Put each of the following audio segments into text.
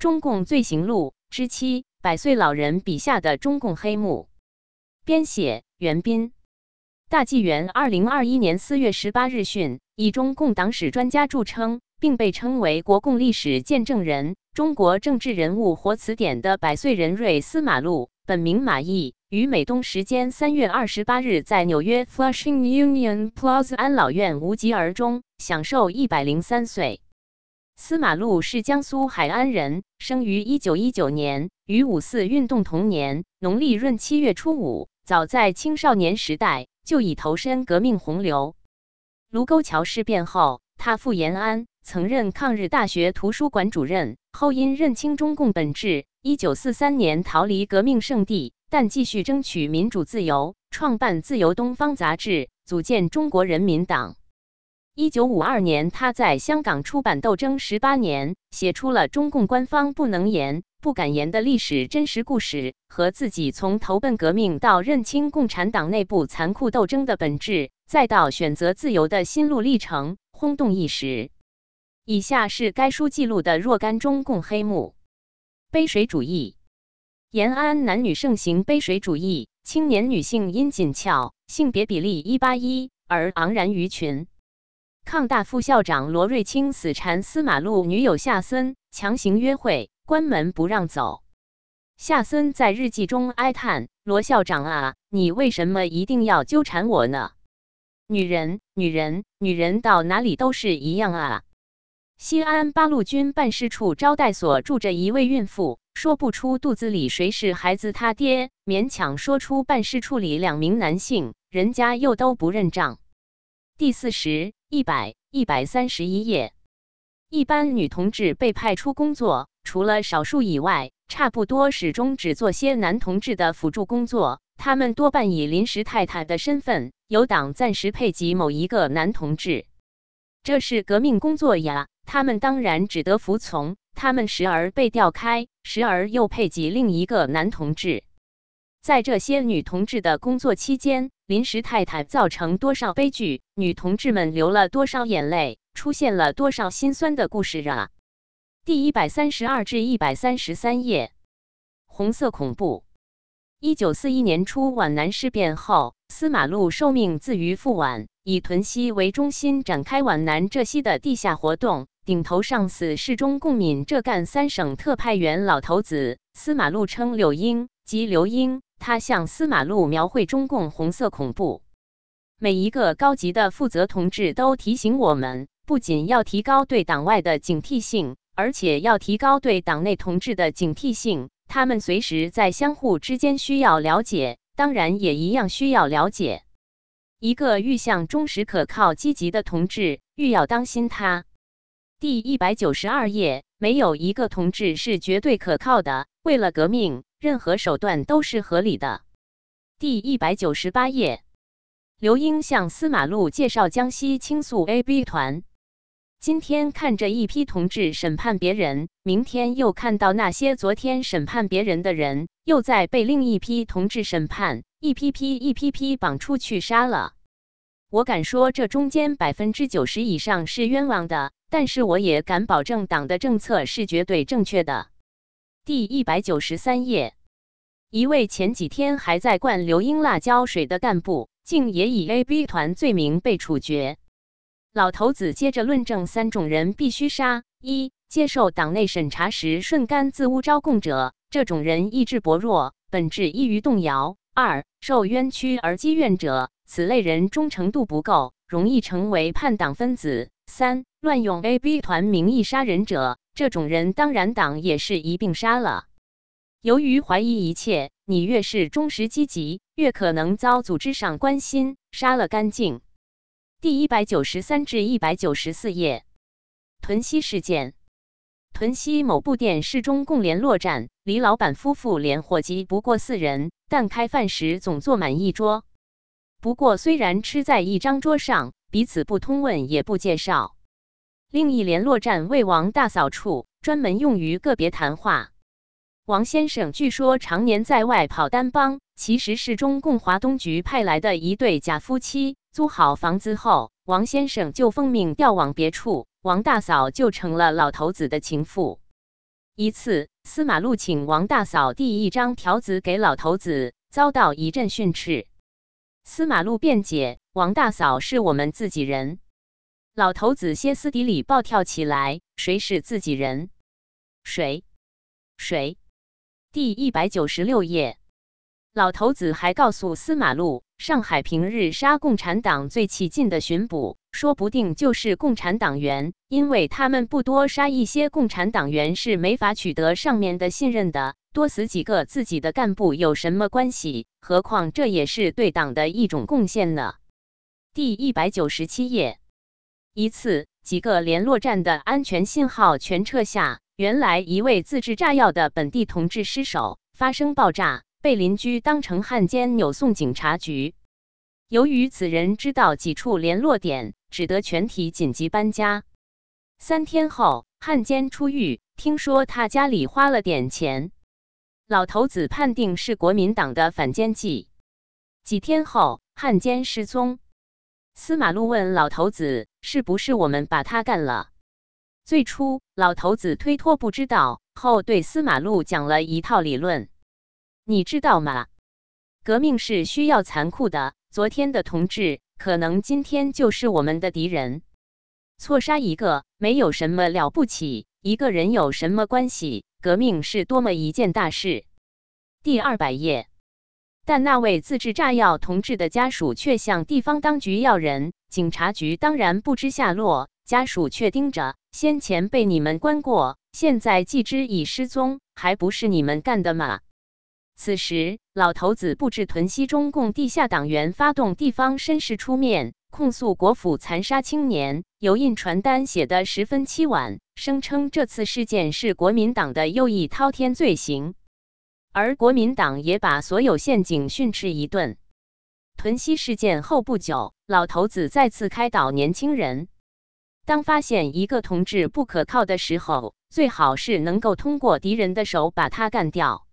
中共罪行录之七：百岁老人笔下的中共黑幕。编写：袁斌。大纪元二零二一年四月十八日讯，以中共党史专家著称，并被称为国共历史见证人、中国政治人物活词典的百岁人瑞司马路，本名马毅，于美东时间三月二十八日在纽约 Flushing Union Plaza 安老院无疾而终，享寿一百零三岁。司马禄是江苏海安人，生于一九一九年，与五四运动同年，农历闰七月初五。早在青少年时代。就已投身革命洪流。卢沟桥事变后，他赴延安，曾任抗日大学图书馆主任。后因认清中共本质，一九四三年逃离革命圣地，但继续争取民主自由，创办《自由东方》杂志，组建中国人民党。一九五二年，他在香港出版《斗争十八年》，写出了中共官方不能言。不敢言的历史真实故事和自己从投奔革命到认清共产党内部残酷斗争的本质，再到选择自由的心路历程，轰动一时。以下是该书记录的若干中共黑幕：杯水主义。延安男女盛行杯水主义，青年女性因紧俏，性别比例一八一而昂然于群。抗大副校长罗瑞卿死缠司马路女友夏森，强行约会。关门不让走，夏森在日记中哀叹：“罗校长啊，你为什么一定要纠缠我呢？女人，女人，女人到哪里都是一样啊！”西安八路军办事处招待所住着一位孕妇，说不出肚子里谁是孩子他爹，勉强说出办事处里两名男性，人家又都不认账。第四十、一百、一百三十一页，一般女同志被派出工作。除了少数以外，差不多始终只做些男同志的辅助工作。他们多半以临时太太的身份，由党暂时配给某一个男同志。这是革命工作呀，他们当然只得服从。他们时而被调开，时而又配给另一个男同志。在这些女同志的工作期间，临时太太造成多少悲剧，女同志们流了多少眼泪，出现了多少心酸的故事啊！第一百三十二至一百三十三页，红色恐怖。一九四一年初皖南事变后，司马禄受命自于赴皖，以屯溪为中心展开皖南浙西的地下活动。顶头上司是中共闽浙赣三省特派员老头子，司马禄称柳英即刘英。他向司马路描绘中共红色恐怖。每一个高级的负责同志都提醒我们，不仅要提高对党外的警惕性。而且要提高对党内同志的警惕性，他们随时在相互之间需要了解，当然也一样需要了解。一个欲向忠实、可靠、积极的同志，欲要当心他。第一百九十二页，没有一个同志是绝对可靠的。为了革命，任何手段都是合理的。第一百九十八页，刘英向司马路介绍江西青肃 AB 团。今天看着一批同志审判别人，明天又看到那些昨天审判别人的人，又在被另一批同志审判，一批批、一批批绑出去杀了。我敢说，这中间百分之九十以上是冤枉的，但是我也敢保证，党的政策是绝对正确的。第一百九十三页，一位前几天还在灌刘英辣椒水的干部，竟也以 A、B 团罪名被处决。老头子接着论证三种人必须杀：一、接受党内审查时顺杆自污招供者，这种人意志薄弱，本质易于动摇；二、受冤屈而积怨者，此类人忠诚度不够，容易成为叛党分子；三、乱用 A、B 团名义杀人者，这种人当然党也是一并杀了。由于怀疑一切，你越是忠实积极，越可能遭组织上关心，杀了干净。第一百九十三至一百九十四页，屯溪事件。屯溪某布店是中共联络站，李老板夫妇连伙计不过四人，但开饭时总坐满一桌。不过虽然吃在一张桌上，彼此不通问也不介绍。另一联络站为王大嫂处，专门用于个别谈话。王先生据说常年在外跑单帮，其实是中共华东局派来的一对假夫妻。租好房子后，王先生就奉命调往别处，王大嫂就成了老头子的情妇。一次，司马禄请王大嫂递一张条子给老头子，遭到一阵训斥。司马禄辩解：“王大嫂是我们自己人。”老头子歇斯底里暴跳起来：“谁是自己人？谁？谁？”第一百九十六页，老头子还告诉司马禄，上海平日杀共产党最起劲的巡捕，说不定就是共产党员，因为他们不多杀一些共产党员是没法取得上面的信任的，多死几个自己的干部有什么关系？何况这也是对党的一种贡献呢。第一百九十七页，一次几个联络站的安全信号全撤下。原来一位自制炸药的本地同志失手，发生爆炸，被邻居当成汉奸扭送警察局。由于此人知道几处联络点，只得全体紧急搬家。三天后，汉奸出狱，听说他家里花了点钱，老头子判定是国民党的反间计。几天后，汉奸失踪。司马禄问老头子：“是不是我们把他干了？”最初，老头子推脱不知道，后对司马禄讲了一套理论。你知道吗？革命是需要残酷的。昨天的同志，可能今天就是我们的敌人。错杀一个，没有什么了不起。一个人有什么关系？革命是多么一件大事。第二百页。但那位自制炸药同志的家属却向地方当局要人，警察局当然不知下落。家属却盯着，先前被你们关过，现在既知已失踪，还不是你们干的吗？此时，老头子布置屯溪中共地下党员发动地方绅士出面控诉国府残杀青年，有印传单写得十分凄婉，声称这次事件是国民党的又一滔天罪行，而国民党也把所有陷阱训斥一顿。屯溪事件后不久，老头子再次开导年轻人。当发现一个同志不可靠的时候，最好是能够通过敌人的手把他干掉，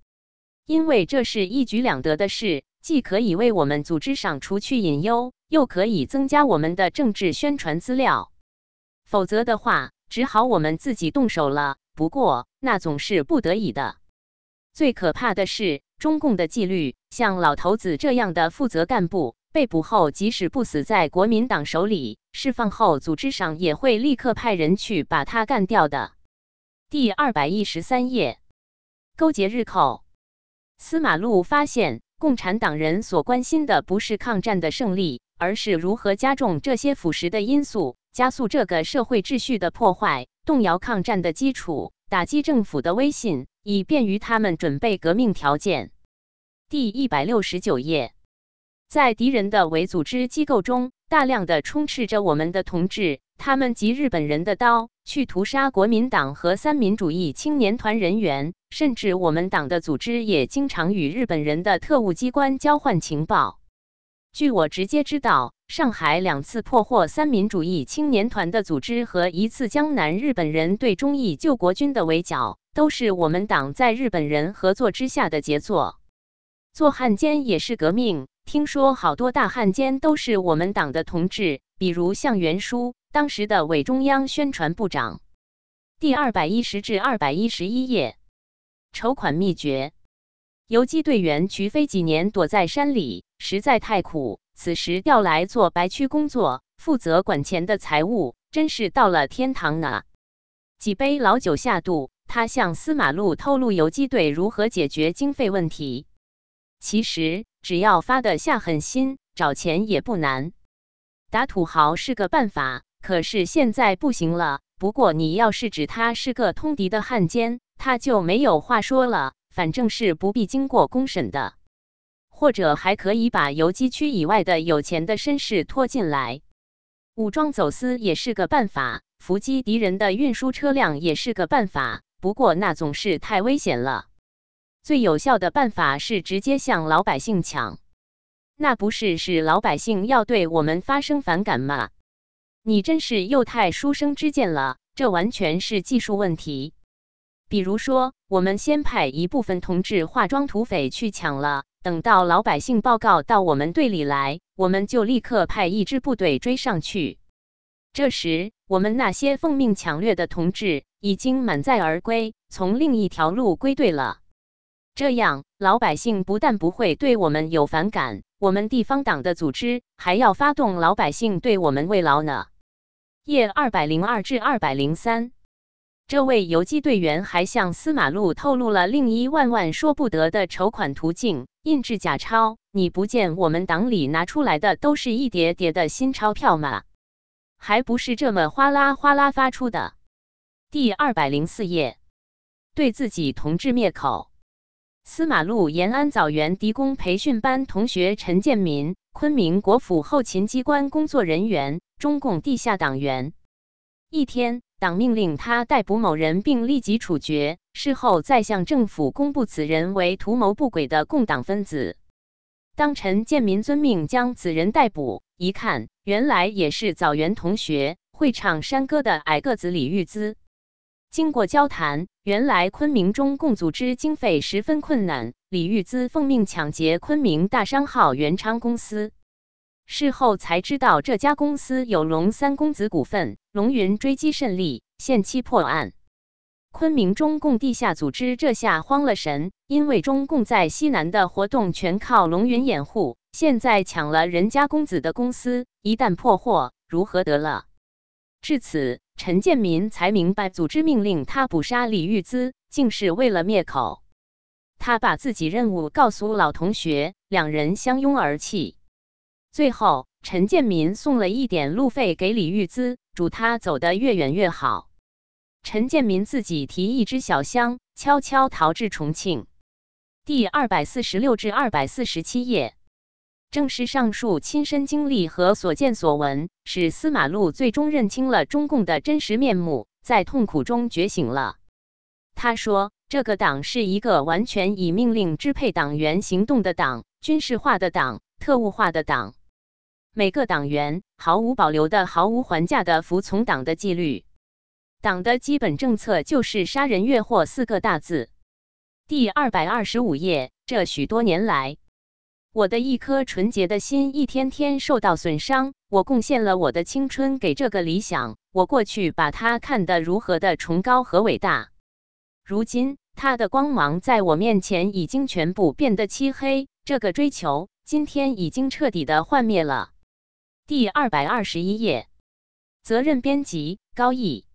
因为这是一举两得的事，既可以为我们组织上除去隐忧，又可以增加我们的政治宣传资料。否则的话，只好我们自己动手了。不过那总是不得已的。最可怕的是中共的纪律，像老头子这样的负责干部。被捕后，即使不死在国民党手里，释放后，组织上也会立刻派人去把他干掉的。第二百一十三页，勾结日寇。司马禄发现，共产党人所关心的不是抗战的胜利，而是如何加重这些腐蚀的因素，加速这个社会秩序的破坏，动摇抗战的基础，打击政府的威信，以便于他们准备革命条件。第一百六十九页。在敌人的伪组织机构中，大量的充斥着我们的同志，他们集日本人的刀去屠杀国民党和三民主义青年团人员，甚至我们党的组织也经常与日本人的特务机关交换情报。据我直接知道，上海两次破获三民主义青年团的组织和一次江南日本人对忠义救国军的围剿，都是我们党在日本人合作之下的杰作。做汉奸也是革命。听说好多大汉奸都是我们党的同志，比如向元书，当时的伪中央宣传部长。第二百一十至二百一十一页，筹款秘诀：游击队员瞿飞几年躲在山里，实在太苦，此时调来做白区工作，负责管钱的财务，真是到了天堂呢。几杯老酒下肚，他向司马禄透露游击队如何解决经费问题。其实。只要发得下狠心，找钱也不难。打土豪是个办法，可是现在不行了。不过你要是指他是个通敌的汉奸，他就没有话说了。反正是不必经过公审的，或者还可以把游击区以外的有钱的绅士拖进来。武装走私也是个办法，伏击敌人的运输车辆也是个办法。不过那总是太危险了。最有效的办法是直接向老百姓抢，那不是使老百姓要对我们发生反感吗？你真是又太书生之见了，这完全是技术问题。比如说，我们先派一部分同志化妆土匪去抢了，等到老百姓报告到我们队里来，我们就立刻派一支部队追上去。这时，我们那些奉命抢掠的同志已经满载而归，从另一条路归队了。这样，老百姓不但不会对我们有反感，我们地方党的组织还要发动老百姓对我们慰劳呢。页二百零二至二百零三。这位游击队员还向司马禄透露了另一万万说不得的筹款途径：印制假钞。你不见我们党里拿出来的都是一叠叠的新钞票吗？还不是这么哗啦哗啦发出的。第二百零四页，对自己同志灭口。司马禄延安枣园敌工培训班同学陈建民，昆明国府后勤机关工作人员，中共地下党员。一天。党命令他逮捕某人，并立即处决。事后再向政府公布此人为图谋不轨的共党分子。当陈建民遵命将此人逮捕，一看，原来也是枣园同学，会唱山歌的矮个子李玉姿。经过交谈，原来昆明中共组织经费十分困难，李玉姿奉命抢劫昆明大商号元昌公司。事后才知道，这家公司有龙三公子股份。龙云追击胜利，限期破案。昆明中共地下组织这下慌了神，因为中共在西南的活动全靠龙云掩护，现在抢了人家公子的公司，一旦破获，如何得了？至此，陈建民才明白，组织命令他捕杀李玉姿，竟是为了灭口。他把自己任务告诉老同学，两人相拥而泣。最后，陈建民送了一点路费给李玉姿，嘱他走得越远越好。陈建民自己提一只小箱，悄悄逃至重庆。第二百四十六至二百四十七页，正是上述亲身经历和所见所闻，使司马禄最终认清了中共的真实面目，在痛苦中觉醒了。他说：“这个党是一个完全以命令支配党员行动的党，军事化的党，特务化的党。”每个党员毫无保留的、毫无还价的服从党的纪律。党的基本政策就是杀人越货四个大字。第二百二十五页，这许多年来，我的一颗纯洁的心一天天受到损伤。我贡献了我的青春给这个理想，我过去把它看得如何的崇高和伟大，如今它的光芒在我面前已经全部变得漆黑。这个追求今天已经彻底的幻灭了。第二百二十一页，责任编辑高毅。